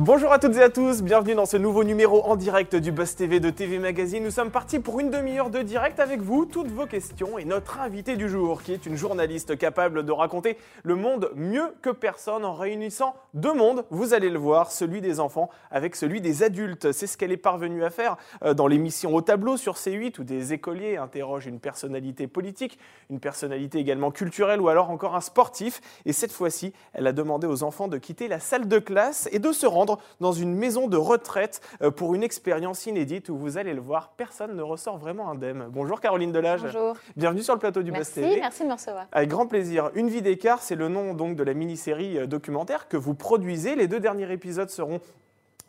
Bonjour à toutes et à tous, bienvenue dans ce nouveau numéro en direct du Buzz TV de TV Magazine. Nous sommes partis pour une demi-heure de direct avec vous, toutes vos questions et notre invité du jour, qui est une journaliste capable de raconter le monde mieux que personne en réunissant deux mondes, vous allez le voir, celui des enfants avec celui des adultes. C'est ce qu'elle est parvenue à faire euh, dans l'émission Au tableau sur C8 où des écoliers interrogent une personnalité politique, une personnalité également culturelle ou alors encore un sportif. Et cette fois-ci, elle a demandé aux enfants de quitter la salle de classe et de se rendre dans une maison de retraite euh, pour une expérience inédite où vous allez le voir, personne ne ressort vraiment indemne. Bonjour Caroline Delage. Bonjour. Bienvenue sur le plateau du Merci, TV. merci de me recevoir. Avec grand plaisir. Une vie d'écart, c'est le nom donc de la mini-série euh, documentaire que vous produisez. Les deux derniers épisodes seront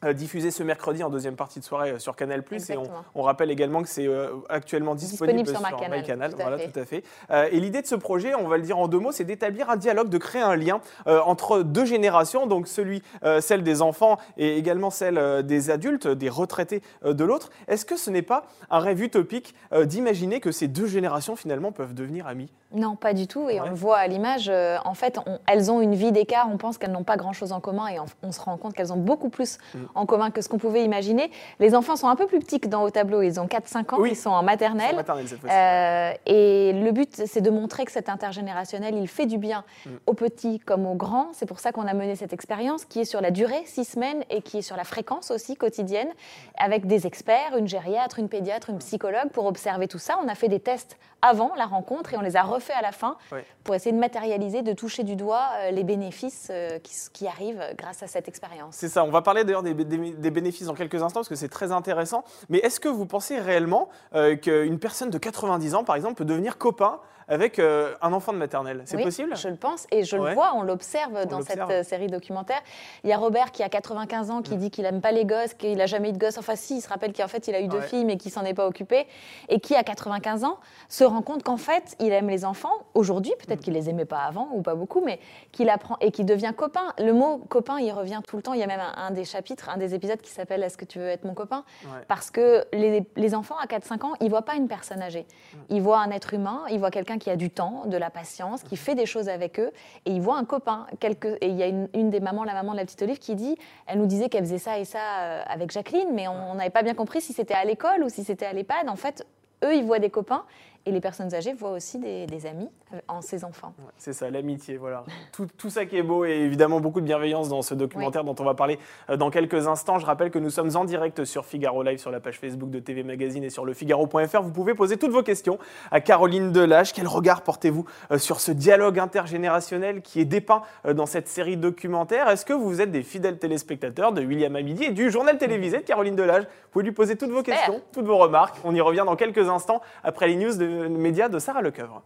euh, diffusés ce mercredi en deuxième partie de soirée euh, sur Canal+. Et on, rappelle également que c'est euh, actuellement disponible, Disponible sur MyCanal, Voilà, fait. tout à fait. Euh, et l'idée de ce projet, on va le dire en deux mots, c'est d'établir un dialogue, de créer un lien euh, entre deux générations, donc celui, celle des enfants et également celle des adultes, des retraités de l'autre. Est-ce que ce n'est pas un rêve utopique d'imaginer que ces deux générations finalement peuvent devenir amies? Non, pas du tout. Et Ouais. on le voit à l'image. en fait, on- elles ont une vie d'écart. On pense qu'elles n'ont pas grand-chose en commun. Et on, on se rend compte qu'elles ont beaucoup plus Mm. En commun que ce qu'on pouvait imaginer. Les enfants sont un peu plus petits que dans au tableau. Ils ont 4-5 ans. Oui. Ils sont en maternelle. maternelle cette. Euh, et le but, c'est de montrer que cet intergénérationnel, il fait du bien Mm. aux petits comme aux grands. C'est pour ça qu'on a mené cette expérience qui est sur la durée, six semaines, et qui est sur la fréquence aussi quotidienne, avec des experts, une gériatre, une pédiatre, une psychologue, pour observer tout ça. On a fait des tests avant la rencontre et on les a refaits à la fin pour essayer de matérialiser, de toucher du doigt euh, les bénéfices euh, qui, qui arrivent grâce à cette expérience. C'est ça, on va parler d'ailleurs des, des- bénéfices dans quelques instants parce que c'est très intéressant. Mais est-ce que vous pensez réellement euh, qu'une personne de 90 ans, par exemple, peut devenir copain avec euh, un enfant de maternelle C'est Oui, possible? Je le pense et je Ouais. le vois, on l'observe dans cette euh, série documentaire. Il y a Robert qui a 95 ans qui Mm. dit qu'il aime pas les gosses, qu'il n'a jamais eu de gosses. Enfin, si, il se rappelle qu'en fait, il a eu deux filles mais qu'il s'en est pas occupé. Et qui, à 95 ans, se rend compte qu'en fait, il aime les enfants aujourd'hui. Peut-être qu'il les aimait pas avant ou pas beaucoup, mais qu'il apprend et qu'il devient copain. Le mot copain, il revient tout le temps. Il y a même un, un des chapitres, un des épisodes qui s'appelle Est-ce que tu veux être mon copain? Ouais. parce que les, les enfants à 4-5 ans, ils ne voient pas une personne âgée. Mm. Ils voient un être humain, ils voient quelqu'un qui a du temps, de la patience, qui fait des choses avec eux, et ils voient un copain. Quelque- Et il y a une, une des mamans, la maman de la petite Olive, qui dit, elle nous disait qu'elle faisait ça et ça euh, avec Jacqueline, mais on n'avait pas bien compris si c'était à l'école ou si c'était à l'EHPAD. En fait, eux, ils voient des copains, et les personnes âgées voient aussi des, des amis euh, en ces enfants. Ouais, C'est ça, l'amitié, voilà. Tout, tout ça qui est beau et évidemment beaucoup de bienveillance dans ce documentaire dont on va parler euh, dans quelques instants. Je rappelle que nous sommes en direct sur Figaro Live, sur la page Facebook de TV Magazine et sur le Figaro.fr. Vous pouvez poser toutes vos questions à Caroline Delage. Quel regard portez-vous euh, sur ce dialogue intergénérationnel qui est dépeint dans cette série documentaire? Est-ce que vous êtes des fidèles téléspectateurs de William Amidi et du journal télévisé de Caroline Delage? Vous pouvez lui poser toutes vos questions, toutes vos remarques. On y revient dans quelques instants après les news de médias de Sarah Lecoeuvre.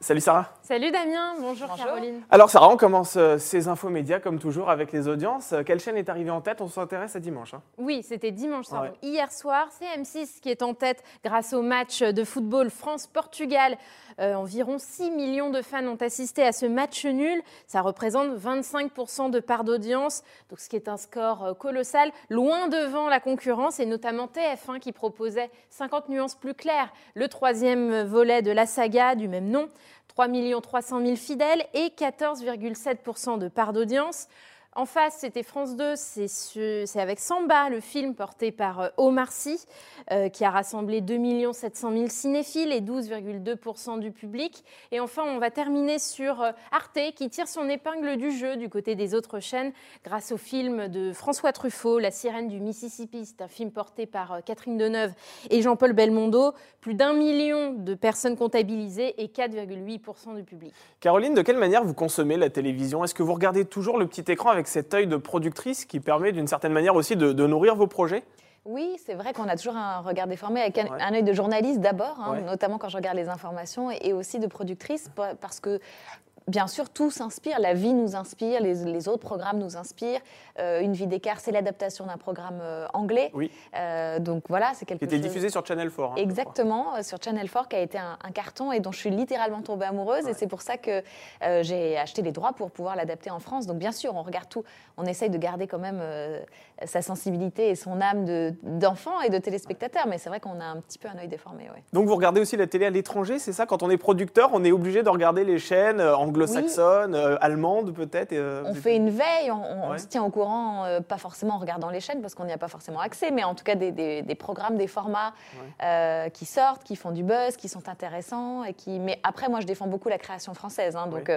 Salut Sarah. Salut Damien, bonjour, Bonjour. Caroline. Alors Sarah, on commence euh, ces infos médias comme toujours avec les audiences. Euh, Quelle chaîne est arrivée en tête? On s'intéresse à dimanche. hein. Oui, c'était dimanche soir. Ouais. Hier soir, c'est M6 qui est en tête grâce au match de football France-Portugal. Euh, environ 6 millions de fans ont assisté à ce match nul. Ça représente 25% de part d'audience, donc ce qui est un score euh, colossal, loin devant la concurrence et notamment TF1 qui proposait 50 nuances plus claires, le troisième volet de la saga du même nom. 3 300 000 fidèles et 14,7% de part d'audience. En face, c'était France 2, c'est ce- c'est avec Samba, le film porté par euh, Omar Sy, euh, qui a rassemblé 2 700 000 cinéphiles et 12,2% du public. Et enfin, on va terminer sur euh, Arte, qui tire son épingle du jeu du côté des autres chaînes grâce au film de François Truffaut, La sirène du Mississippi. C'est un film porté par Catherine Deneuve et Jean-Paul Belmondo. Plus d'un million de personnes comptabilisées et 4,8% du public. Caroline, de quelle manière vous consommez la télévision? Est-ce que vous regardez toujours le petit écran avec cet œil de productrice qui permet d'une certaine manière aussi de, de nourrir vos projets? Oui, c'est vrai qu'on a toujours un regard déformé avec un, Ouais. un œil de journaliste d'abord, hein, Ouais. notamment quand je regarde les informations, et, et aussi de productrice, pa- parce que bien sûr, tout s'inspire, la vie nous inspire, les, les autres programmes nous inspirent. Euh, Une vie d'écart, c'est l'adaptation d'un programme euh, anglais. Oui. Euh, donc voilà, c'est quelque Qui était chose. diffusé sur Channel 4. hein. Exactement, sur Channel 4, qui a été un, un carton et dont je suis littéralement tombée amoureuse. Ouais. Et c'est pour ça que j'ai acheté les droits pour pouvoir l'adapter en France. Donc bien sûr, on regarde tout. On essaye de garder quand même sa sensibilité et son âme de- d'enfant et de téléspectateur. Mais c'est vrai qu'on a un petit peu un œil déformé. ouais. Donc vous regardez aussi la télé à l'étranger, c'est ça? Quand on est producteur, on est obligé de regarder les chaînes euh, anglo-saxonne, euh, allemande peut-être euh, On fait une veille, on, on Ouais. se tient au courant, euh, pas forcément en regardant les chaînes parce qu'on n'y a pas forcément accès, mais en tout cas des, des- des programmes, des formats qui sortent, qui font du buzz, qui sont intéressants. Et qui... Mais après, moi, je défends beaucoup la création française. hein, donc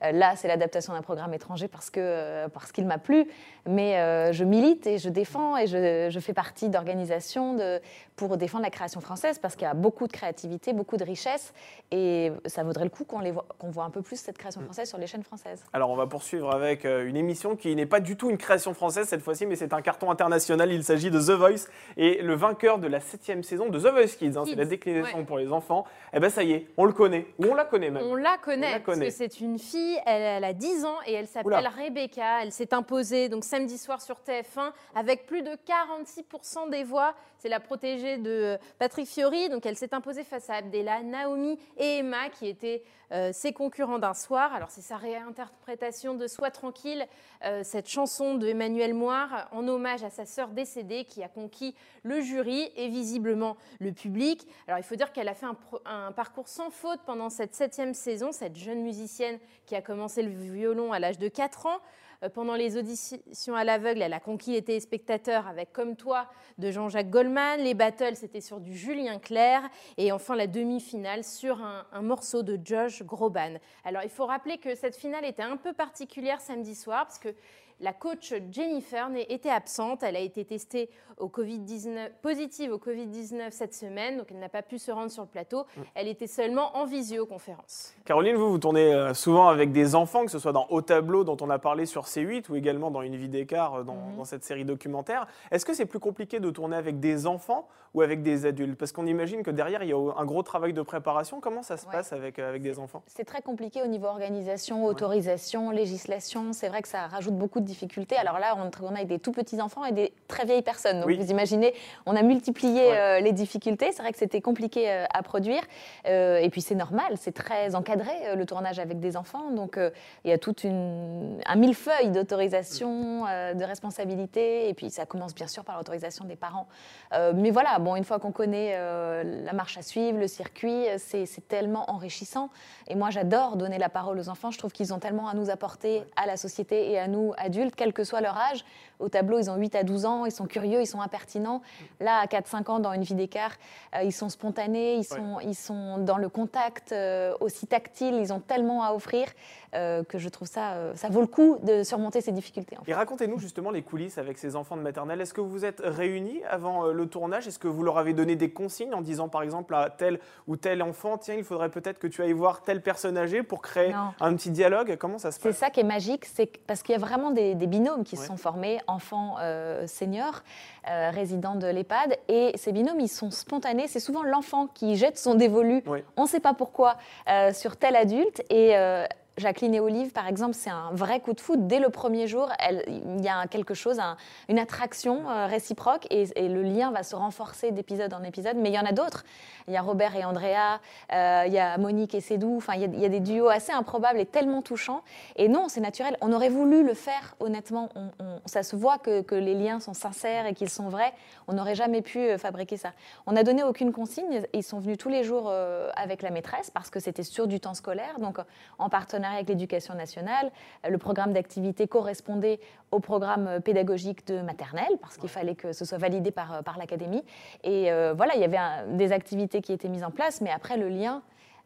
là, c'est l'adaptation d'un programme étranger parce euh, parce qu'il m'a plu. Mais je milite et je défends et je, je fais partie d'organisations de, pour défendre la création française parce qu'il y a beaucoup de créativité, beaucoup de richesse. Et ça vaudrait le coup qu'on les voit, qu'on voit un peu plus cette création française sur les chaînes françaises. Alors on va poursuivre avec euh, une émission qui n'est pas du tout une création française cette fois-ci, mais c'est un carton international. Il s'agit de The Voice et le vainqueur de la septième saison de The Voice Kids. hein, c'est la déclinaison ouais. pour les enfants. Eh ben ça y est, on le connaît ou on la connaît même. On la connaît, On la connaît. parce que c'est une fille, elle, elle a 10 ans et elle Oula. s'appelle Rebecca. Elle s'est imposée donc samedi soir sur TF1 avec plus de 46% des voix. C'est la protégée de Patrick Fiori. Donc elle s'est imposée face à Abdella, Naomi et Emma qui étaient euh, ses concurrents d'un soir. Alors c'est sa réinterprétation de Sois tranquille, euh, cette chanson de Emmanuel Moire en hommage à sa sœur décédée qui a conquis le jury et visiblement le public. Alors il faut dire qu'elle a fait un, un parcours sans faute pendant cette septième saison, cette jeune musicienne qui a commencé le violon à l'âge de 4 ans. Euh, Pendant les auditions à l'aveugle, elle a conquis les téléspectateurs avec Comme toi de Jean-Jacques Goldman. Les battles, c'était sur du Julien Clerc. Et enfin, la demi-finale sur un, morceau de Josh Groban. Alors, il faut rappeler que cette finale était un peu particulière samedi soir parce que la coach Jennifer n'est- était absente. Elle a été testée au COVID-19, positive au Covid-19 cette semaine, donc elle n'a pas pu se rendre sur le plateau. Elle était seulement en visioconférence. Caroline, vous, vous tournez euh, souvent avec des enfants, que ce soit dans Au Tableau dont on a parlé sur C8 ou également dans Une vie d'écart euh, dans, Mhm. dans cette série documentaire. Est-ce que c'est plus compliqué de tourner avec des enfants ou avec des adultes? Parce qu'on imagine que derrière, il y a un gros travail de préparation. Comment ça se Ouais. passe avec, euh, avec des enfants? C'est très compliqué au niveau organisation, autorisation, législation. C'est vrai que ça rajoute beaucoup de difficultés. Alors là, on tourne avec des tout petits enfants et des très vieilles personnes. Donc Oui. vous imaginez, on a multiplié Ouais. euh, les difficultés. C'est vrai que c'était compliqué euh, à produire. Euh, et puis c'est normal, c'est très encadré le tournage avec des enfants. Donc il y a tout un millefeuille d'autorisation, de responsabilité. Et puis ça commence bien sûr par l'autorisation des parents. Mais voilà, bon, une fois qu'on connaît la marche à suivre, le circuit, c'est c'est tellement enrichissant. Et moi, j'adore donner la parole aux enfants. Je trouve qu'ils ont tellement à nous apporter à la société et à nous, adultes, quel que soit leur âge. Au tableau, ils ont 8 à 12 ans, ils sont curieux, ils sont impertinents. Là, à 4-5 ans, dans une vie d'écart, euh, ils sont spontanés, ils sont, ils sont dans le contact euh, aussi tactile, ils ont tellement à offrir euh, que je trouve ça, ça vaut le coup de surmonter ces difficultés. en fait. Et racontez-nous justement les coulisses avec ces enfants de maternelle. Est-ce que vous êtes réunis avant le tournage? Est-ce que vous leur avez donné des consignes en disant par exemple à tel ou tel enfant, tiens, il faudrait peut-être que tu ailles voir telle personne âgée pour créer Non. un petit dialogue? Comment ça se C'est passe? ça qui est magique, c'est parce qu'il y a vraiment des, des binômes qui Ouais. se sont formés, enfants euh, seniors, euh, résidents de l'EHPAD, et ces binômes, ils sont spontanés. C'est souvent l'enfant qui jette son dévolu, Oui. on ne sait pas pourquoi, euh, sur tel adulte, et euh, Jacqueline et Olive, par exemple, c'est un vrai coup de foot. Dès le premier jour, il y a quelque chose, un- une attraction euh, réciproque, et, le lien va se renforcer d'épisode en épisode. Mais il y en a d'autres. Il y a Robert et Andrea, euh, il y a Monique et Sédou. Enfin, il y, a, des duos assez improbables et tellement touchants. Et non, c'est naturel. On aurait voulu le faire, honnêtement. On- ça se voit que, les liens sont sincères et qu'ils sont vrais. On n'aurait jamais pu euh, fabriquer ça. On n'a donné aucune consigne. Ils sont venus tous les jours avec la maîtresse parce que c'était sur du temps scolaire, donc en partenariat avec l'éducation nationale. Euh, Le programme d'activité correspondait au programme euh, pédagogique de maternelle parce qu'il fallait que ce soit validé par, euh, par l'académie. Et euh, voilà, il y avait un- des activités qui étaient mises en place, mais après le lien,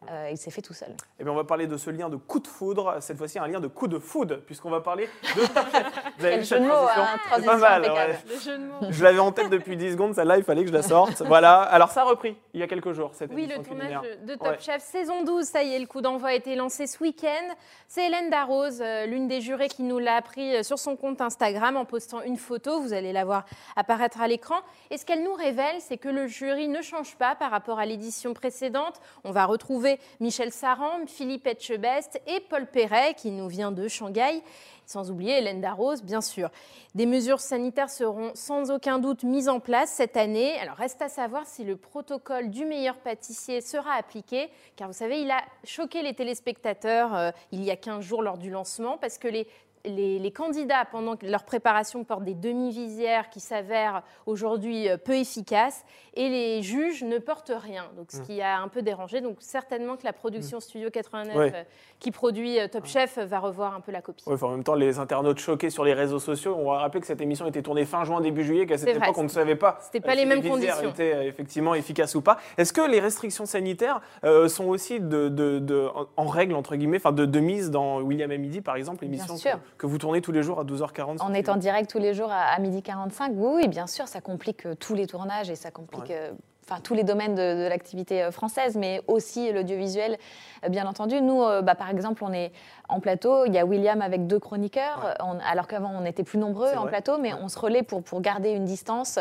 euh, il s'est fait tout seul. Eh bien, on va parler de ce lien de coup de foudre, cette fois-ci un lien de coup de foudre, puisqu'on va parler de. Vous avez Quel vu jeu cette de mots, transition hein, C'est transition pas mal, impeccable. ouais. Le jeu de mots. Je l'avais en tête depuis 10 secondes, celle-là, il fallait que je la sorte. Voilà. Alors, ça a repris il y a quelques jours, cette Oui, le tournage culinaire. de Top Ouais. Chef saison 12, ça y est, le coup d'envoi a été lancé ce week-end. C'est Hélène Darroze, euh, l'une des jurées, qui nous l'a appris euh, sur son compte Instagram en postant une photo. Vous allez la voir apparaître à l'écran. Et ce qu'elle nous révèle, c'est que le jury ne change pas par rapport à l'édition précédente. On va retrouver Michel Saran, Philippe Etchebest et Paul Perret, qui nous vient de Shanghai. Sans oublier Hélène Darroze, bien sûr. Des mesures sanitaires seront sans aucun doute mises en place cette année. Alors reste à savoir si le protocole du meilleur pâtissier sera appliqué, car vous savez, il a choqué les téléspectateurs euh, il y a 15 jours lors du lancement, parce que les les, les candidats, pendant leur préparation, portent des demi-visières qui s'avèrent aujourd'hui euh, peu efficaces et les juges ne portent rien. Donc, ce Mm. qui a un peu dérangé. Donc, certainement que la production Studio 89 Ouais. euh, qui produit euh, Top Chef va revoir un peu la copie. Ouais, enfin, en même temps, les internautes choqués sur les réseaux sociaux, on va rappeler que cette émission était tournée fin juin, début juillet, qu'à cette vrai, époque, on ne savait pas pas euh, les si mêmes visières conditions. étaient effectivement efficaces ou pas. Est-ce que les restrictions sanitaires euh, sont aussi de, de- de- en- en règle, entre guillemets, enfin de, de mise dans William à midi, par exemple, l'émission que, vous tournez tous les jours à 12h40 sur En étant direct tous les jours à, à midi 45, oui, oui, bien sûr, ça complique euh, tous les tournages et ça complique Ouais. Enfin, tous les domaines de, de l'activité euh, française, mais aussi l'audiovisuel, euh, bien entendu. Nous, euh, bah, par exemple, on est en plateau, il y a William avec deux chroniqueurs, Ouais. on- alors qu'avant on était plus nombreux en vrai. plateau, mais on se relaie pour, pour garder une distance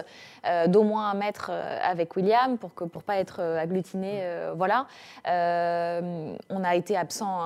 euh, d'au moins un mètre avec William, pour ne pour pas être agglutiné. Mm. euh, voilà. Euh, on a été absent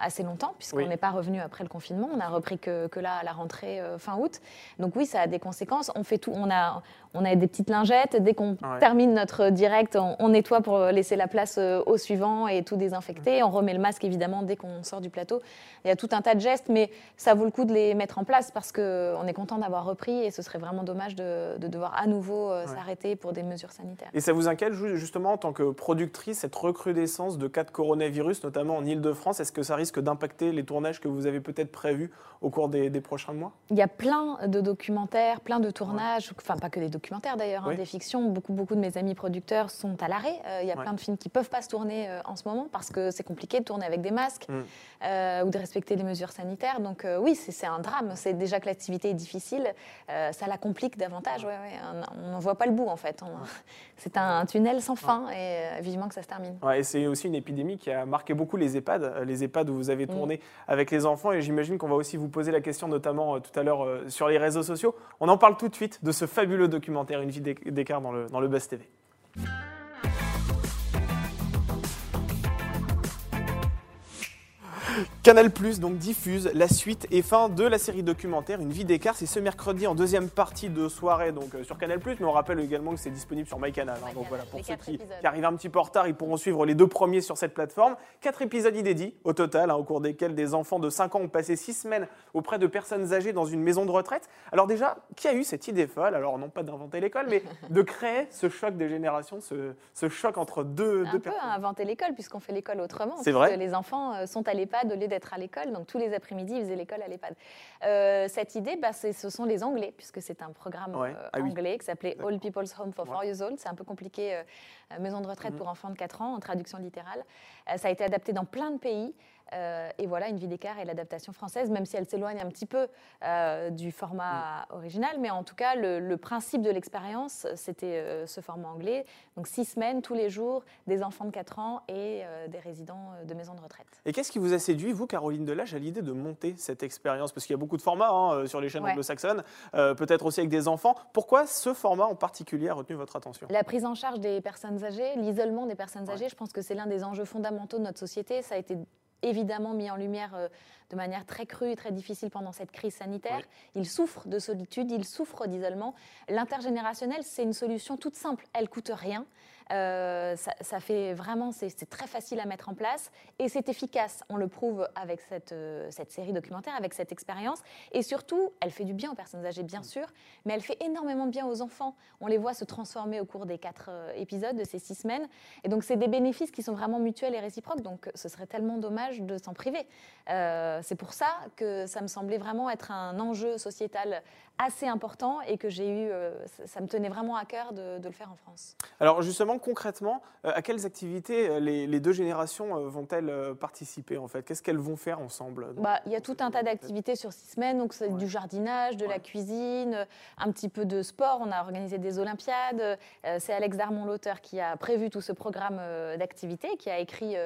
assez longtemps, puisqu'on Oui. n'est pas revenu après le confinement. On a repris que, que là, à la rentrée fin août. Donc oui, ça a des conséquences. On fait tout. On a, on a des petites lingettes. Dès qu'on termine notre direct, on, on nettoie pour laisser la place euh, au suivant et tout désinfecter. On remet le masque évidemment dès qu'on sort du plateau. Il y a tout un tas de gestes, mais ça vaut le coup de les mettre en place parce qu'on est content d'avoir repris et ce serait vraiment dommage de, de devoir à nouveau euh, Ouais. s'arrêter pour des mesures sanitaires. Et ça vous inquiète ju- justement en tant que productrice, cette recrudescence de cas de coronavirus, notamment en Ile-de-France Est-ce que ça risque d'impacter les tournages que vous avez peut-être prévus au cours des, des prochains mois? Il y a plein de documentaires, plein de tournages, enfin pas que des documentaires d'ailleurs, hein, des fictions. Beaucoup, beaucoup de mes amis producteurs sont à l'arrêt. Euh, il y a Ouais. plein de films qui peuvent pas se tourner euh, en ce moment parce que c'est compliqué de tourner avec des masques Mm. euh, ou de respecter les mesures sanitaires. Donc oui, c'est un drame. C'est déjà que l'activité est difficile, ça la complique davantage. Ouais, ouais. On n'en voit pas le bout en fait. C'est un tunnel sans fin et vivement que ça se termine. Et c'est aussi une épidémie qui a marqué beaucoup les EHPAD, les EHPAD où vous avez tourné avec les enfants. Et j'imagine qu'on va aussi vous poser la question, notamment tout à l'heure sur les réseaux sociaux. On en parle tout de suite de ce fabuleux documentaire, Une vie d'éc- d'écart dans le, dans le Buzz TV. Canal Plus donc diffuse la suite et fin de la série documentaire Une vie d'écart. C'est ce mercredi en deuxième partie de soirée donc euh, sur Canal Plus, mais on rappelle également que c'est disponible sur MyCanal. hein. donc voilà, pour les ceux qui, arrivent un petit peu en retard, ils pourront suivre les deux premiers sur cette plateforme. Quatre épisodes inédits au total, hein, au cours desquels des enfants de 5 ans ont passé 6 semaines auprès de personnes âgées dans une maison de retraite. Alors déjà, qui a eu cette idée folle? Alors non pas d'inventer l'école, mais de créer ce choc des générations, ce, ce choc entre deux, un deux peu personnes. inventer l'école, puisqu'on fait l'école autrement. C'est vrai Les enfants euh, sont à l'EHPAD au lieu d'être à l'école. Donc, tous les après-midi, ils faisaient l'école à l'EHPAD. Euh, cette idée, bah, ce sont les Anglais, puisque c'est un programme Ouais. euh, Ah oui. anglais qui s'appelait. All People's Home for Ouais. 4 Years Old. C'est un peu compliqué, euh, maison de retraite Mhm. pour enfants de 4 ans, en traduction littérale. Ça a été adapté dans plein de pays. Euh, et voilà, Une vie d'écart est l'adaptation française, même si elle s'éloigne un petit peu euh, du format Mm. original. Mais en tout cas, le, le principe de l'expérience, c'était euh, ce format anglais. Donc six semaines, tous les jours, des enfants de 4 ans et des résidents de maisons de retraite. Et qu'est-ce qui vous a séduit, vous, Caroline Delage, à l'idée de monter cette expérience? Parce qu'il y a beaucoup de formats hein, sur les chaînes Ouais. anglo-saxonnes, peut-être aussi avec des enfants. Pourquoi ce format en particulier a retenu votre attention? La prise en charge des personnes âgées, l'isolement des personnes Ouais. âgées, je pense que c'est l'un des enjeux fondamentaux de notre société. Ça a été évidemment mis en lumière euh, de manière très crue et très difficile pendant cette crise sanitaire. Oui. Ils souffrent de solitude, ils souffrent d'isolement. L'intergénérationnel, c'est une solution toute simple, elle coûte rien. Euh, ça, ça fait vraiment, c'est très facile à mettre en place et c'est efficace. On le prouve avec cette, euh, cette série documentaire, avec cette expérience. Et surtout, elle fait du bien aux personnes âgées, bien sûr, mais elle fait énormément de bien aux enfants. On les voit se transformer au cours des quatre euh, épisodes de ces six semaines. Et donc, c'est des bénéfices qui sont vraiment mutuels et réciproques. Donc, ce serait tellement dommage de s'en priver. Euh, c'est pour ça que ça me semblait vraiment être un enjeu sociétal assez important et que j'ai eu, euh, ça, me tenait vraiment à cœur de, de le faire en France. Alors justement, concrètement, euh, à quelles activités euh, les, les deux générations vont-elles participer en fait? Qu'est-ce qu'elles vont faire ensemble? Bah, il y a tout un tas d'activités sur six semaines, donc c'est Ouais. du jardinage, de Ouais. la cuisine, un petit peu de sport. On a organisé des Olympiades. C'est Alex Darmon, l'auteur, qui a prévu tout ce programme d'activités, qui a écrit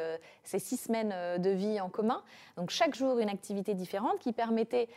ces six semaines de vie en commun. Donc chaque jour une activité différente qui permettait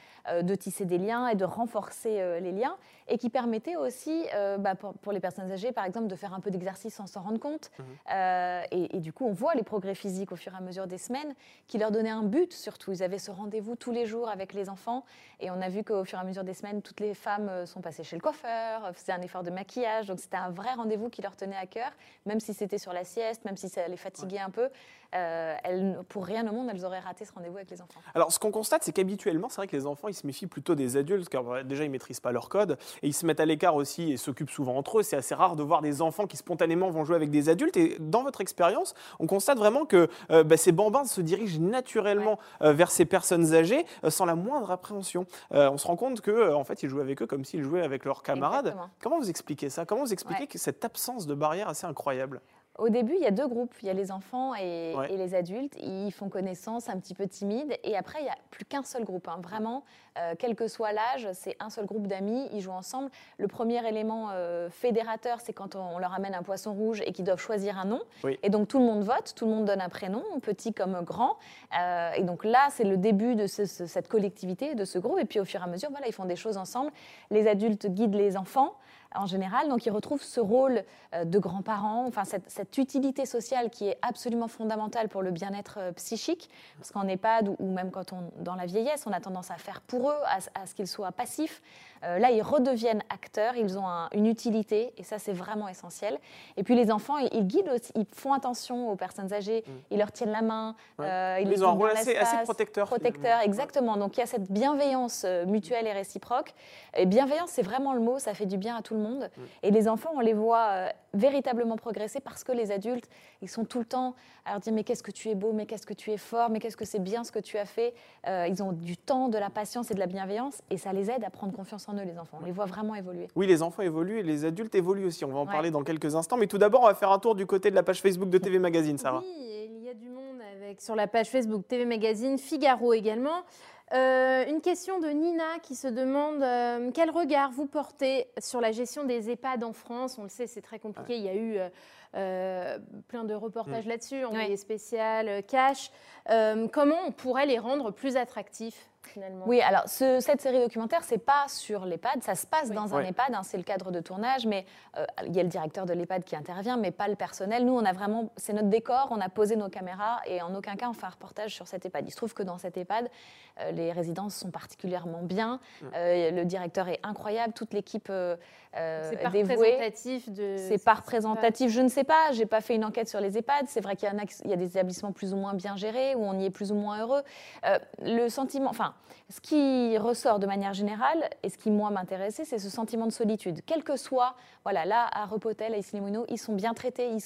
de tisser des liens et de renforcer euh, les liens et qui permettait aussi, euh, bah, pour, pour les personnes âgées, par exemple, de faire un peu d'exercice sans s'en rendre compte. Mhm. Euh, et, et du coup, on voit les progrès physiques au fur et à mesure des semaines qui leur donnaient un but surtout. Ils avaient ce rendez-vous tous les jours avec les enfants et on a vu qu'au fur et à mesure des semaines, toutes les femmes euh, sont passées chez le coiffeur, faisaient un effort de maquillage. Donc c'était un vrai rendez-vous qui leur tenait à cœur, même si c'était sur la sieste, même si ça les fatiguait un peu. euh, elles, pour rien au monde, elles auraient raté ce rendez-vous avec les enfants. Alors, ce qu'on constate, c'est qu'habituellement, c'est vrai que les enfants, ils se méfient plutôt des adultes, car euh, déjà, ils maîtrisent pas leur code, et ils se mettent à l'écart aussi et s'occupent souvent entre eux. C'est assez rare de voir des enfants qui spontanément vont jouer avec des adultes. Et dans votre expérience, on constate vraiment que euh, bah, ces bambins se dirigent naturellement euh, vers ces personnes âgées euh, sans la moindre appréhension. On se rend compte que, en fait, ils jouent avec eux comme s'ils jouaient avec leurs camarades. Exactement. Comment vous expliquez ça? Comment vous expliquez Ouais. cette absence de barrière assez incroyable? Au début, il y a deux groupes. Il y a les enfants et, Ouais. et les adultes. Ils font connaissance un petit peu timide. Et après, il n'y a plus qu'un seul groupe. hein. Vraiment, euh, quel que soit l'âge, c'est un seul groupe d'amis. Ils jouent ensemble. Le premier élément euh, fédérateur, c'est quand on, on leur amène un poisson rouge et qu'ils doivent choisir un nom. Oui. Et donc, tout le monde vote, tout le monde donne un prénom, petit comme grand. Euh, et donc là, c'est le début de ce- ce- cette collectivité, de ce groupe. Et puis, au fur et à mesure, voilà, ils font des choses ensemble. Les adultes guident les enfants en général. Donc, ils retrouvent ce rôle euh, de grands-parents, enfin, cette, cette utilité sociale qui est absolument fondamentale pour le bien-être euh, psychique. Parce qu'en EHPAD, ou, même quand on, dans la vieillesse, on a tendance à faire pour eux, à ce qu'ils soient passifs. Euh, là, ils redeviennent acteurs, ils ont un- une utilité, et ça, c'est vraiment essentiel. Et puis, les enfants, ils, ils guident aussi, ils font attention aux personnes âgées, ils leur tiennent la main, Mm. Ouais. euh, ils, Ils les ont un rôle assez, assez protecteur. protecteur, exactement. Donc il y a cette bienveillance euh, mutuelle et réciproque. Et bienveillance, c'est vraiment le mot, ça fait du bien à tout le monde. Mm. Et les enfants, on les voit euh, véritablement progresser parce que les adultes, ils sont tout le temps à leur dire mais qu'est-ce que tu es beau, mais qu'est-ce que tu es fort, mais qu'est-ce que c'est bien ce que tu as fait. Euh, ils ont du temps, de la patience et de la bienveillance et ça les aide à prendre confiance en eux, les enfants. On les voit vraiment évoluer. Oui, les enfants évoluent et les adultes évoluent aussi. On va en Ouais. parler dans quelques instants. Mais tout d'abord, on va faire un tour du côté de la page Facebook de TV Magazine, Sarah. Oui, il y a du monde avec, sur la page Facebook TV Magazine, Figaro également. Euh, une question de Nina qui se demande euh, quel regard vous portez sur la gestion des EHPAD en France? On le sait, c'est très compliqué. Il y a eu euh, plein de reportages là-dessus, envoyé Ouais. spécial, cash. Comment on pourrait les rendre plus attractifs? Finalement Oui, alors ce- cette série documentaire, c'est pas sur l'EHPAD, ça se passe Oui. dans un. EHPAD, hein, c'est le cadre de tournage, mais euh, il y a le directeur de l'EHPAD qui intervient, mais pas le personnel. Nous, on a vraiment, c'est notre décor, on a posé nos caméras et en aucun cas on fait un reportage sur cet EHPAD. Il se trouve que dans cet EHPAD, euh, les résidences sont particulièrement bien, euh, le directeur est incroyable, toute l'équipe euh, euh, C'est est pas dévouée. représentatif de. C'est pas représentatif, je ne sais pas. J'ai pas fait une enquête sur les EHPAD. C'est vrai qu'il y, y a des établissements plus ou moins bien gérés où on y est plus ou moins heureux. Euh, le sentiment, enfin, ce qui ressort de manière générale et ce qui moi m'intéressait, c'est ce sentiment de solitude. Quel que soit, voilà, là à Repotel, à Issy-les-Moulineaux, ils sont bien traités, ils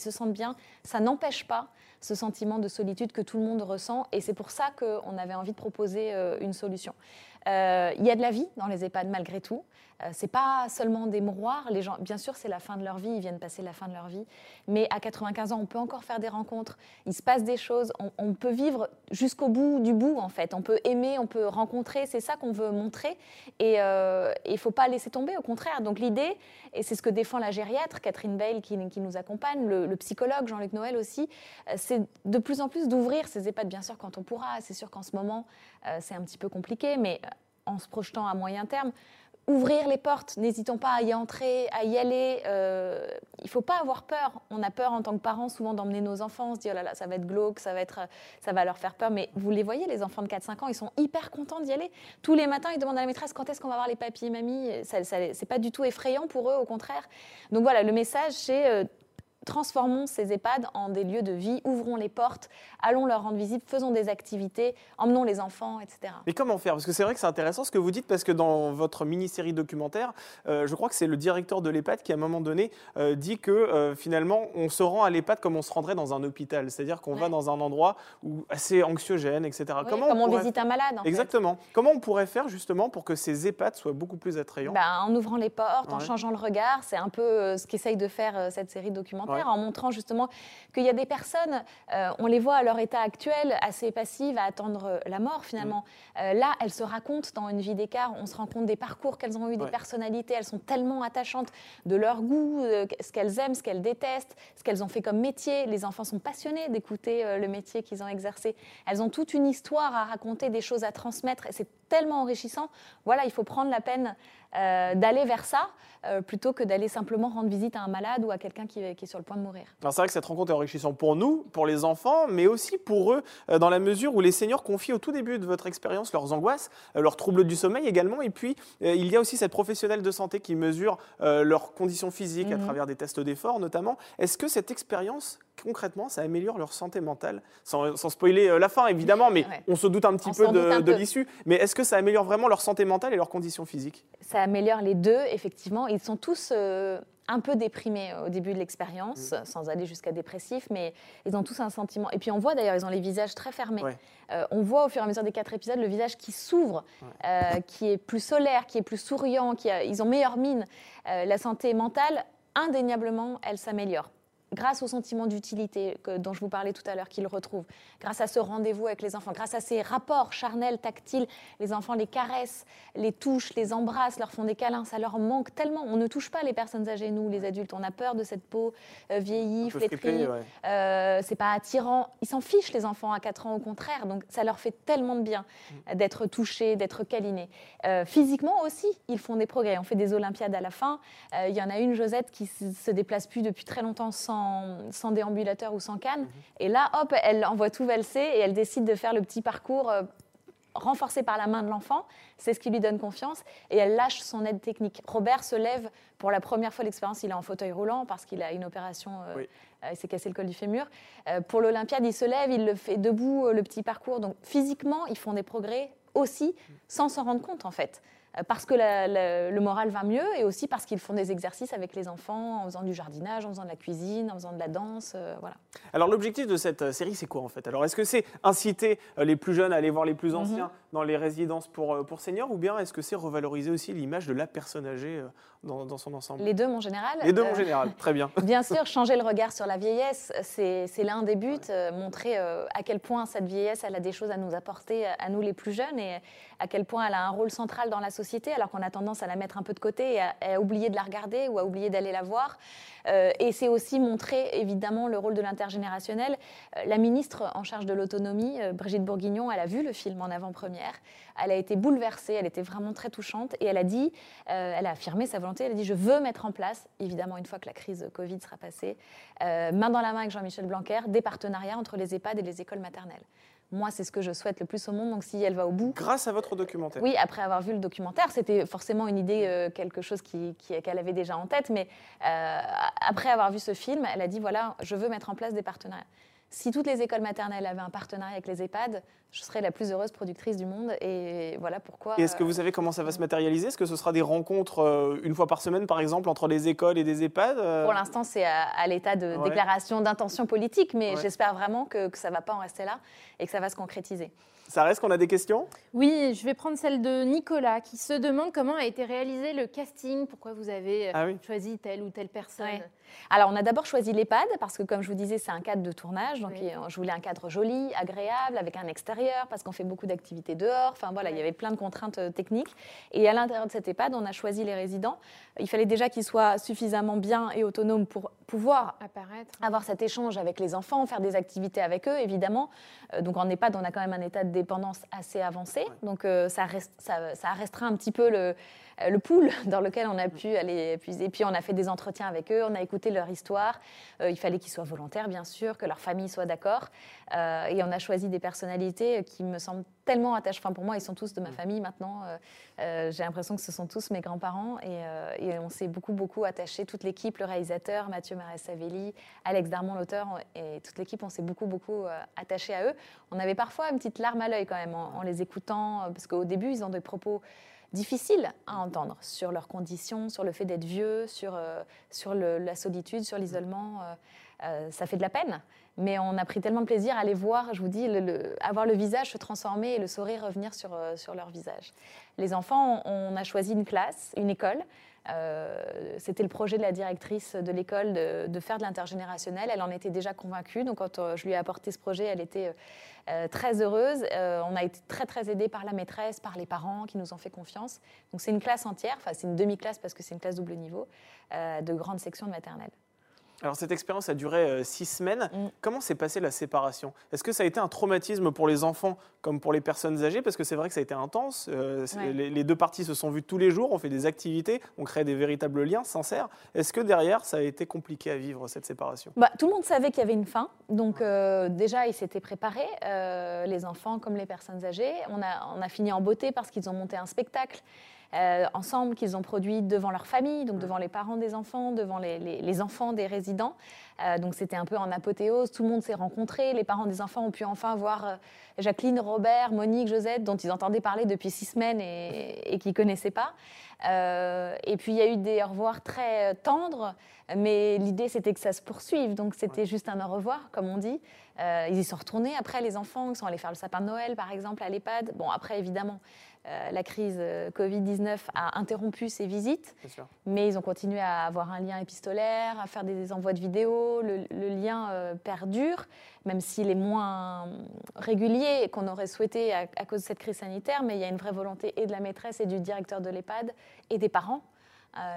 se sentent bien. Ça n'empêche pas ce sentiment de solitude que tout le monde ressent et c'est pour ça qu'on avait envie de proposer euh, une solution. Euh, Il y a de la vie dans les EHPAD malgré tout. Euh, c'est pas seulement des mouroirs. Les gens, bien sûr, c'est la fin de leur vie. Ils viennent passer la fin de leur vie. Mais à 95 ans, on peut encore faire des rencontres. Il se passe des choses. On, peut vivre jusqu'au bout du bout, en fait. On peut aimer, on peut rencontrer. C'est ça qu'on veut montrer. Et euh, il faut pas laisser tomber. Au contraire. Donc l'idée, et c'est ce que défend la gériatre Catherine Bale qui, nous accompagne, le, le psychologue Jean-Luc Noël aussi, euh, c'est de plus en plus d'ouvrir ces EHPAD. Bien sûr, quand on pourra. C'est sûr qu'en ce moment, c'est un petit peu compliqué, mais euh, en se projetant à moyen terme, ouvrir les portes, n'hésitons pas à y entrer, à y aller. euh, il ne faut pas avoir peur. On a peur en tant que parents souvent d'emmener nos enfants, on se dit oh là là, ça va être glauque, ça va, être, euh, ça va leur faire peur. Mais vous les voyez, les enfants de 4-5 ans, ils sont hyper contents d'y aller. Tous les matins, ils demandent à la maîtresse quand est-ce qu'on va voir les papis et mamies? Ça, ça, c'est pas du tout effrayant pour eux, au contraire. Donc voilà, le message, c'est euh, transformons ces EHPAD en des lieux de vie, ouvrons les portes, allons leur rendre visite, faisons des activités, emmenons les enfants, etc. Mais comment faire? Parce que c'est vrai que c'est intéressant ce que vous dites, parce que dans votre mini-série documentaire, euh, je crois que c'est le directeur de l'EHPAD qui, à un moment donné, euh, dit que euh, finalement, on se rend à l'EHPAD comme on se rendrait dans un hôpital. C'est-à-dire qu'on va dans un endroit où, assez anxiogène, etc. Oui, comment comme on, pourrait- visite un malade. en fait. Exactement. Comment on pourrait faire justement pour que ces EHPAD soient beaucoup plus attrayants? Ben, en ouvrant les portes, en changeant le regard, c'est un peu ce qu'essaye de faire cette série documentaire. En montrant justement qu'il y a des personnes, euh, on les voit à leur état actuel, assez passives, à attendre la mort finalement. Mm. Euh, là, elles se racontent dans une vie d'écart, on se rend compte des parcours qu'elles ont eu, des Ouais. personnalités, elles sont tellement attachantes de leur goût, euh, ce qu'elles aiment, ce qu'elles détestent, ce qu'elles ont fait comme métier. Les enfants sont passionnés d'écouter euh, le métier qu'ils ont exercé. Elles ont toute une histoire à raconter, des choses à transmettre, et c'est tellement enrichissant. Voilà, il faut prendre la peine euh, d'aller vers ça, euh, plutôt que d'aller simplement rendre visite à un malade ou à quelqu'un qui, qui est sur le point de mourir. C'est vrai que cette rencontre est enrichissante pour nous, pour les enfants, mais aussi pour eux, euh, dans la mesure où les seniors confient au tout début de votre expérience leurs angoisses, leurs troubles du sommeil également, et puis il y a aussi cette professionnelle de santé qui mesure leurs conditions physiques à Mhm. travers des tests d'effort notamment. Est-ce que cette expérience, concrètement, ça améliore leur santé mentale sans, sans spoiler euh, la fin évidemment, mais Ouais. on se doute un petit On peu de, l'issue, mais est-ce que ça améliore vraiment leur santé mentale et leurs conditions physiques? Ça améliore les deux, effectivement. Ils sont tous euh, un peu déprimés au début de l'expérience, Mm. sans aller jusqu'à dépressif, mais ils ont tous un sentiment. Et puis on voit d'ailleurs, ils ont les visages très fermés. Ouais. Euh, on voit au fur et à mesure des quatre épisodes le visage qui s'ouvre, euh, qui est plus solaire, qui est plus souriant, qui a- ils ont meilleure mine. Euh, la santé mentale, indéniablement, elle s'améliore. Grâce au sentiment d'utilité dont je vous parlais tout à l'heure, qu'ils retrouvent, grâce à ce rendez-vous avec les enfants, grâce à ces rapports charnels, tactiles, les enfants les caressent, les touchent, les embrassent, leur font des câlins, ça leur manque tellement. On ne touche pas les personnes âgées, nous, les adultes, on a peur de cette peau euh, vieillie, flétrie. ouais. Euh, c'est pas attirant. Ils s'en fichent, les enfants à 4 ans, au contraire. Donc, ça leur fait tellement de bien Mm. d'être touchés, d'être câlinés. Euh, physiquement aussi, ils font des progrès. On fait des Olympiades à la fin. Euh, Il y en a une, Josette, qui se déplace plus depuis très longtemps sans, sans déambulateur ou sans canne. Mm-hmm. Et là, hop, elle envoie tout valser et elle décide de faire le petit parcours. euh, renforcé par la main de l'enfant, c'est ce qui lui donne confiance, et elle lâche son aide technique. Robert se lève pour la première fois l'expérience, il est en fauteuil roulant parce qu'il a une opération, euh, Oui. euh, il s'est cassé le col du fémur. Euh, pour l'Olympiade, il se lève, il le fait debout, le petit parcours. Donc physiquement, ils font des progrès aussi sans s'en rendre compte en fait. Euh, Parce que la- la- le moral va mieux et aussi parce qu'ils font des exercices avec les enfants en faisant du jardinage, en faisant de la cuisine, en faisant de la danse. euh, voilà. Alors l'objectif de cette euh, série, c'est quoi en fait? Alors est-ce que c'est inciter les plus jeunes à aller voir les plus Mhm. anciens dans les résidences pour, pour seniors, ou bien est-ce que c'est revaloriser aussi l'image de la personne âgée dans, dans son ensemble? Les deux, mon général. Les deux en général, très bien. Bien sûr, changer le regard sur la vieillesse, c'est l'un des buts, euh, montrer euh, à quel point cette vieillesse, elle a des choses à nous apporter, à nous les plus jeunes, et à quel point elle a un rôle central dans la société, alors qu'on a tendance à la mettre un peu de côté et à, oublier de la regarder ou à oublier d'aller la voir. Euh, et c'est aussi montrer, évidemment, le rôle de l'intergénérationnel. Euh, la ministre en charge de l'autonomie, euh, Brigitte Bourguignon, elle a vu le film en avant-première. Elle a été bouleversée, elle était vraiment très touchante, et elle a dit, elle a affirmé sa volonté, elle a dit, je veux mettre en place, évidemment, une fois que la crise Covid sera passée, main dans la main avec Jean-Michel Blanquer, des partenariats entre les EHPAD et les écoles maternelles. Moi, c'est ce que je souhaite le plus au monde, donc si elle va au bout, Grâce à votre documentaire. oui, après avoir vu le documentaire, c'était forcément une idée, euh, quelque chose qui- qu'elle avait déjà en tête, mais euh, après avoir vu ce film, elle a dit, voilà, je veux mettre en place des partenariats. Si toutes les écoles maternelles avaient un partenariat avec les EHPAD, je serais la plus heureuse productrice du monde, et voilà pourquoi... Et est-ce que euh, vous savez comment ça va se matérialiser? Est-ce que ce sera des rencontres euh, une fois par semaine, par exemple, entre les écoles et des EHPAD euh, Pour l'instant, c'est à, à l'état de Ouais. déclaration d'intention politique, mais Ouais. j'espère vraiment que, que ça ne va pas en rester là et que ça va se concrétiser. Ça reste qu'on a des questions? Oui, je vais prendre celle de Nicolas qui se demande comment a été réalisé le casting, pourquoi vous avez euh, Ah oui. choisi telle ou telle personne. Ouais. Alors, on a d'abord choisi l'EHPAD parce que, comme je vous disais, c'est un cadre de tournage. Donc, Oui. il- je voulais un cadre joli, agréable, avec un extérieur, parce qu'on fait beaucoup d'activités dehors. Enfin, voilà, il y avait plein de contraintes euh, techniques. Et à l'intérieur de cet EHPAD, on a choisi les résidents. Il fallait déjà qu'ils soient suffisamment bien et autonomes pour pouvoir Apparaître. avoir cet échange avec les enfants, faire des activités avec eux, évidemment. Euh, donc en EHPAD, on a quand même un état de dépendance assez avancé. Donc euh, ça, reste, ça, restreint un petit peu le, euh, le pool dans lequel on a pu aller puiser. Puis on a fait des entretiens avec eux, on a écouté leur histoire. Euh, il fallait qu'ils soient volontaires, bien sûr, que leur famille soit d'accord. Euh, et on a choisi des personnalités qui me semblent tellement attachées. Enfin, pour moi, ils sont tous de ma famille maintenant. Euh, euh, J'ai l'impression que ce sont tous mes grands-parents. Et, euh, et on s'est beaucoup, beaucoup attachés. Toute l'équipe, le réalisateur, Mathieu Marès-Savelli, Alex Darmon, l'auteur, et toute l'équipe, on s'est beaucoup, beaucoup euh, attachés à eux. On avait parfois une petite larme à l'œil quand même en, en les écoutant, euh, parce qu'au début, ils ont des propos difficiles à entendre sur leurs conditions, sur le fait d'être vieux, sur, euh, sur la solitude, sur l'isolement. euh, euh, ça fait de la peine. Mais on a pris tellement de plaisir à les voir, je vous dis, avoir le visage se transformer et le sourire revenir sur, sur leur visage. Les enfants, on a choisi une classe, une école, Euh, C'était le projet de la directrice de l'école de, faire de l'intergénérationnel. Elle en était déjà convaincue. Donc, quand euh, je lui ai apporté ce projet, elle était euh, très heureuse. On a été très, très aidés par la maîtresse, par les parents qui nous ont fait confiance. Donc, c'est une classe entière, enfin, c'est une demi-classe parce que c'est une classe double niveau, de grande section de maternelle. Alors cette expérience a duré euh, six semaines. Mm. Comment s'est passée la séparation? Est-ce que ça a été un traumatisme pour les enfants comme pour les personnes âgées? Parce que c'est vrai que ça a été intense. Euh, Ouais. les, les deux parties se sont vues tous les jours, on fait des activités, on crée des véritables liens sincères. Est-ce que derrière, ça a été compliqué à vivre cette séparation? Bah, tout le monde savait qu'il y avait une fin, donc euh, déjà ils s'étaient préparés, les enfants comme les personnes âgées. On a, on a fini en beauté parce qu'ils ont monté un spectacle euh, ensemble qu'ils ont produit devant leur famille, donc devant les parents des enfants, devant les, les- les enfants des résidents. Euh, donc c'était un peu en apothéose, tout le monde s'est rencontré, les parents des enfants ont pu enfin voir euh, Jacqueline, Robert, Monique, Josette, dont ils entendaient parler depuis six semaines et, et qu'ils ne connaissaient pas. Euh, et puis il y a eu des au revoir très tendres, mais l'idée c'était que ça se poursuive, donc c'était juste un au revoir, comme on dit. Euh, ils y sont retournés après, les enfants, ils sont allés faire le sapin de Noël, par exemple, à l'EHPAD. Bon, après, évidemment, euh, la crise euh, Covid-19 a interrompu ces visites, mais ils ont continué à avoir un lien épistolaire, à faire des envois de vidéos. Le, le lien euh, perdure, même s'il est moins régulier qu'on aurait souhaité à, à cause de cette crise sanitaire, mais il y a une vraie volonté et de la maîtresse et du directeur de l'EHPAD et des parents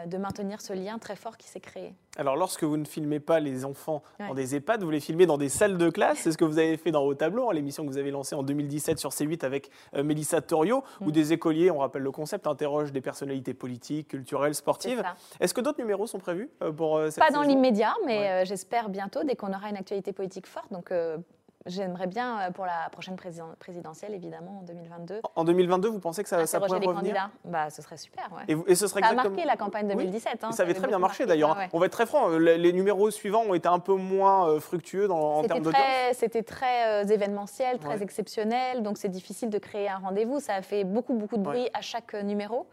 de maintenir ce lien très fort qui s'est créé. Alors lorsque vous ne filmez pas les enfants dans des EHPAD, vous les filmez dans des salles de classe. C'est ce que vous avez fait dans vos tableaux, hein, l'émission que vous avez lancée en 2017 sur C8 avec euh, Mélissa Torio, où Mm. des écoliers, on rappelle le concept, interrogent des personnalités politiques, culturelles, sportives. Est-ce que d'autres numéros sont prévus euh, pour euh, cette Pas dans l'immédiat, mais Ouais. euh, j'espère bientôt, dès qu'on aura une actualité politique forte. Donc, euh, j'aimerais bien euh, pour la prochaine président- présidentielle, évidemment, en 2022, En 2022, vous pensez que ça, ça interroger pourrait les revenir? Candidats. Bah, ce serait super. Ouais. et, vous- et ce serait Ça a marqué la campagne Oui. 2017. hein, ça avait avait très bien marché d'ailleurs. Ah hein. ouais. On va être très franc, les, les numéros suivants ont été un peu moins euh, fructueux dans, en termes d'audience. très, c'était très euh, événementiel, très Ouais. exceptionnel, donc c'est difficile de créer un rendez-vous. Ça a fait beaucoup, beaucoup de bruit à chaque numéro.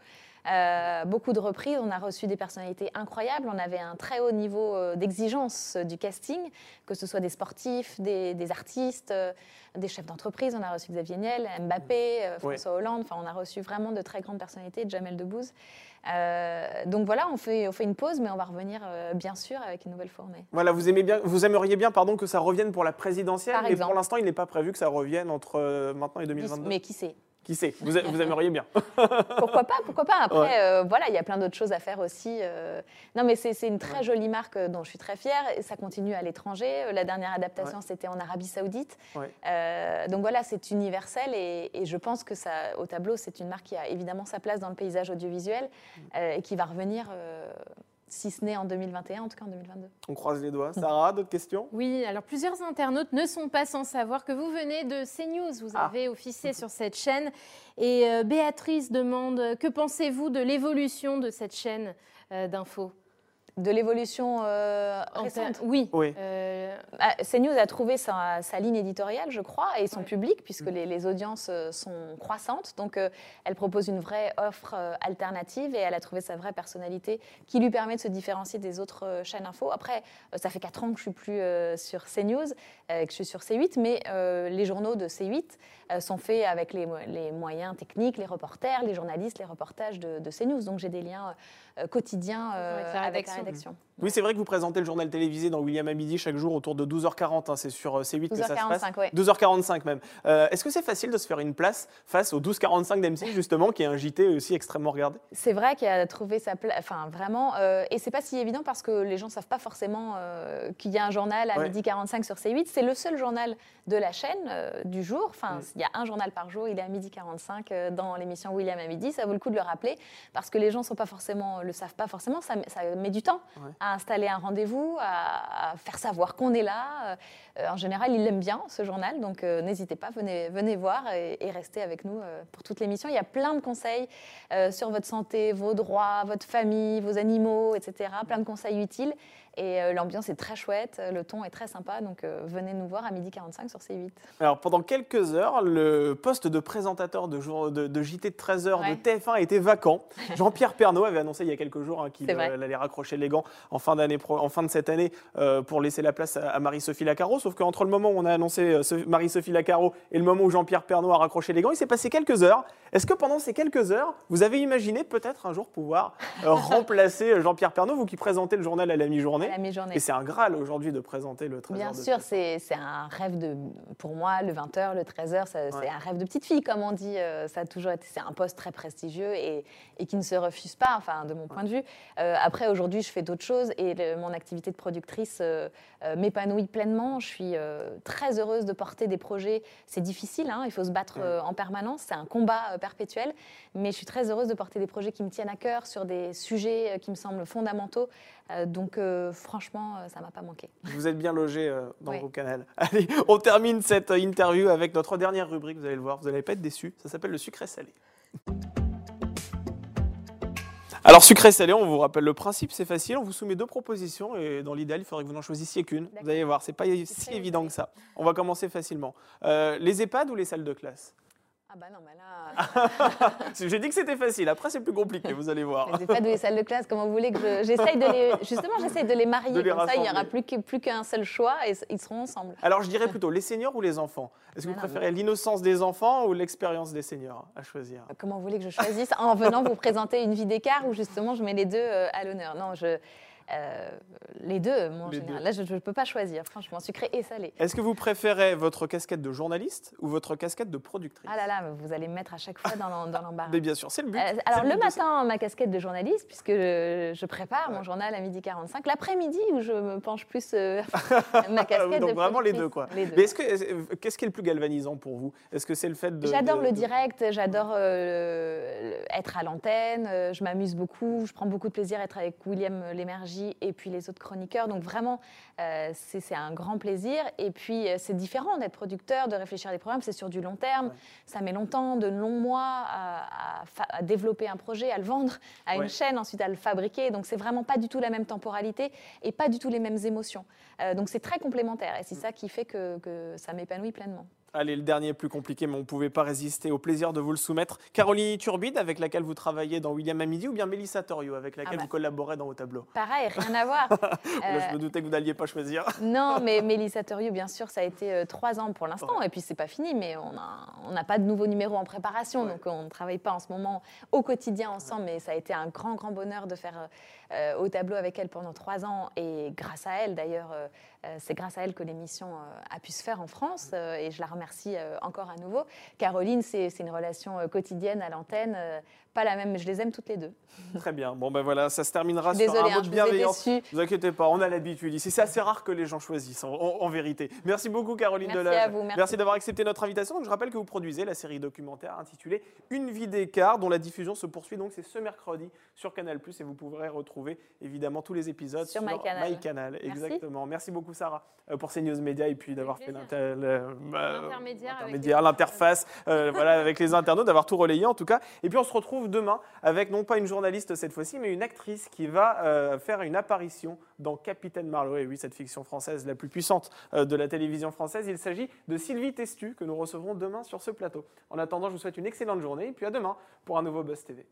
Euh, beaucoup de reprises, on a reçu des personnalités incroyables, on avait un très haut niveau euh, d'exigence euh, du casting, que ce soit des sportifs, des, des artistes, des chefs d'entreprise, on a reçu Xavier Niel, Mbappé, François Hollande, enfin on a reçu vraiment de très grandes personnalités, Jamel Debbouze. Euh, donc voilà, on fait, on fait une pause, mais on va revenir euh, bien sûr avec une nouvelle fournée. Voilà, vous, aimez bien, vous aimeriez bien pardon, que ça revienne pour la présidentielle, Par mais exemple. pour l'instant, il n'est pas prévu que ça revienne entre euh, maintenant et 2022. Mais qui sait? Qui sait vous, aimeriez bien. Pourquoi pas Pourquoi pas Après, Ouais. euh, voilà, il y a plein d'autres choses à faire aussi. euh. Non, mais c'est une très Ouais. jolie marque euh, dont je suis très fière. Et ça continue à l'étranger. La dernière adaptation, Ouais. c'était en Arabie Saoudite. Euh, donc voilà, c'est universel et, et je pense que ça, au tableau, c'est une marque qui a évidemment sa place dans le paysage audiovisuel Mm. et qui va revenir, si ce n'est en 2021, en tout cas en 2022. On croise les doigts. Sarah, d'autres questions? Oui, alors plusieurs internautes ne sont pas sans savoir que vous venez de CNews. Vous Ah. avez officié sur cette chaîne. Et euh, Béatrice demande que pensez-vous de l'évolution de cette chaîne euh, d'infos? De l'évolution euh, En récente. Oui. Oui. Euh, Ah, CNews a trouvé sa, sa ligne éditoriale, je crois, et son public, puisque les, les audiences euh, sont croissantes. Donc, euh, elle propose une vraie offre alternative et elle a trouvé sa vraie personnalité qui lui permet de se différencier des autres chaînes info. Après, euh, ça fait 4 ans que je suis plus euh, sur CNews, euh, que je suis sur C8, mais euh, les journaux de C8 euh, sont faits avec les, mo- les moyens techniques, les reporters, les journalistes, les reportages de, de CNews. Donc, j'ai des liens euh, quotidiens euh, Avec la avec la rédaction. rédaction. Oui, c'est vrai que vous présentez le journal télévisé dans William à midi chaque jour autour de 12h40. hein, c'est sur euh, C8 que ça se passe. 12h45, ouais. 12h45 même. Euh, Est-ce que c'est facile de se faire une place face au 12h45 d'M6 justement, qui est un JT aussi extrêmement regardé? C'est vrai qu'il a trouvé sa place, enfin vraiment, euh, et c'est pas si évident parce que les gens savent pas forcément euh, qu'il y a un journal à Ouais. midi 45 sur C8. C'est le seul journal de la chaîne euh, du jour. Enfin, Mm. il y a un journal par jour, il est à midi 45 euh, dans l'émission William à midi. Ça vaut le coup de le rappeler parce que les gens sont pas forcément, le savent pas forcément. Ça, met- ça met du temps Ouais. à installer un rendez-vous, à, à faire savoir qu'on est là. Euh, en général, ils l'aiment bien ce journal, donc euh, n'hésitez pas, venez, venez voir et, et restez avec nous euh, pour toute l'émission. Il y a plein de conseils sur votre santé, vos droits, votre famille, vos animaux, etc. Plein de conseils utiles. Et euh, l'ambiance est très chouette, le ton est très sympa, donc euh, venez nous voir à midi 45 sur C8. Alors pendant quelques heures, le poste de présentateur de, jour, de, de JT de 13h Ouais. de TF1 était vacant. Jean-Pierre Pernaud avait annoncé il y a quelques jours hein, qu'il euh, allait raccrocher les gants en fin, en de cette année euh, pour laisser la place à, à Marie-Sophie Lacaro. Sauf qu'entre le moment où on a annoncé Marie-Sophie Lacaro et le moment où Jean-Pierre Pernaud a raccroché les gants, il s'est passé quelques heures. Est-ce que pendant ces quelques heures, vous avez imaginé peut-être un jour pouvoir remplacer Jean-Pierre Pernaud, vous qui présentez le journal à la mi-journée À la mi-journée. Et c'est un Graal aujourd'hui de présenter le 13h. Bien de sûr, TF1. c'est un rêve de, pour moi, le 20h, le 13h, ça- Ouais. c'est un rêve de petite fille, comme on dit. euh, Ça a toujours été, c'est un poste très prestigieux et, et qui ne se refuse pas, enfin, de mon point de vue. Euh, après, aujourd'hui, je fais d'autres choses et le- mon activité de productrice euh, euh, m'épanouit pleinement. Je suis très heureuse de porter des projets. C'est difficile, hein, il faut se battre Ouais. en permanence, c'est un combat perpétuel, mais je suis très heureuse de porter des projets qui me tiennent à cœur sur des sujets qui me semblent fondamentaux. Euh, donc, euh, franchement, euh, ça m'a pas manqué. Vous êtes bien logé dans Oui. vos canals. Allez, on termine cette interview avec notre dernière rubrique, vous allez le voir, vous n'allez pas être déçus, ça s'appelle le sucré salé. Alors sucré salé, on vous rappelle le principe, c'est facile, on vous soumet deux propositions et dans l'idéal, il faudrait que vous n'en choisissiez qu'une. Vous allez voir, c'est pas si évident que ça. On va commencer facilement. Euh, les EHPAD ou les salles de classe? Ah bah non, mais là, J'ai dit que c'était facile, après c'est plus compliqué, vous allez voir. les EHPAD ou les salles de classe, comment vous voulez que je... J'essaye de les... Justement, j'essaye de les marier, De les comme ça il n'y aura plus que- plus qu'un seul choix et ils seront ensemble. Alors je dirais plutôt les seniors ou les enfants? Est-ce que vous Ah non, préférez l'innocence des enfants ou l'expérience des seniors à choisir? Comment vous voulez que je choisisse En venant vous présenter une vie d'écart où justement je mets les deux euh, à l'honneur? Non, je... euh, les deux, moi, en Les général. deux. Là, je ne peux pas choisir, franchement, sucré et salé. Est-ce que vous préférez votre casquette de journaliste ou votre casquette de productrice? Ah là là, vous allez me mettre à chaque fois dans l'embarras. Mais bien sûr, c'est le but. Euh, alors, le but matin, ma casquette de journaliste, puisque je, prépare Ouais. mon journal à midi 45. L'après-midi, où je me penche plus euh, ma casquette donc de vraiment les deux, quoi. Les deux. Mais est-ce que est-ce- qu'est-ce qui est le plus galvanisant pour vous? Est-ce que c'est le fait de J'adore le de- direct, j'adore euh, être à l'antenne, je m'amuse beaucoup, je prends beaucoup de plaisir à être avec William Lémergie et puis les autres chroniqueurs. Donc vraiment, euh, c'est un grand plaisir. Et puis euh, c'est différent d'être producteur, de réfléchir à des programmes, c'est sur du long terme. Ouais. Ça met longtemps, de longs mois à, à fa- à développer un projet, à le vendre à Ouais. une chaîne, ensuite à le fabriquer. Donc c'est vraiment pas du tout la même temporalité et pas du tout les mêmes émotions. Euh, donc c'est très complémentaire et Mm. c'est ça qui fait que, que ça m'épanouit pleinement. Allez, le dernier est plus compliqué, mais on ne pouvait pas résister au plaisir de vous le soumettre. Caroline Turbide, avec laquelle vous travaillez dans William à midi, ou bien Mélissa Torio, avec laquelle Ah bah. vous collaborez dans vos tableaux Pareil, rien à voir. Là, Euh, je me doutais que vous n'alliez pas choisir. Non, mais Mélissa Toriou, bien sûr, ça a été euh, trois ans pour l'instant. Et puis, c'est pas fini, mais on n'a pas de nouveaux numéros en préparation. Ouais. Donc, on ne travaille pas en ce moment au quotidien ensemble. Mais ça a été un grand, grand bonheur de faire euh, au tableau avec elle pendant trois ans. Et grâce à elle, d'ailleurs, euh, euh, c'est grâce à elle que l'émission a pu se faire en France. et je la remercie encore à nouveau. Caroline, c'est une relation quotidienne à l'antenne. Pas la même, mais je les aime toutes les deux. Très bien. Bon, ben voilà, ça se terminera sur Désolée, un hein, mot de ai bienveillance. Ne vous inquiétez pas, on a l'habitude ici. C'est assez rare que les gens choisissent, en, en- en vérité. Merci beaucoup, Caroline Merci Delage. à vous, merci. d'avoir accepté notre invitation. Donc, je rappelle que vous produisez la série documentaire intitulée Une vie d'écart, dont la diffusion se poursuit. Donc, c'est ce mercredi sur Canal+. Et vous pourrez retrouver évidemment tous les épisodes Sur MyCanal. MyCanal. Merci. Exactement. Merci beaucoup, Sarah, euh, pour CNews Media et puis d'avoir fait euh, L'intermédiaire les l'interface, euh, voilà, avec les internautes, d'avoir tout relayé en tout cas. Et puis on se demain avec non pas une journaliste cette fois-ci, mais une actrice qui va euh, faire une apparition dans Capitaine Marlowe. Et oui, cette fiction française la plus puissante euh, de la télévision française. Il s'agit de Sylvie Testu que nous recevrons demain sur ce plateau. En attendant, je vous souhaite une excellente journée et puis à demain pour un nouveau Buzz TV.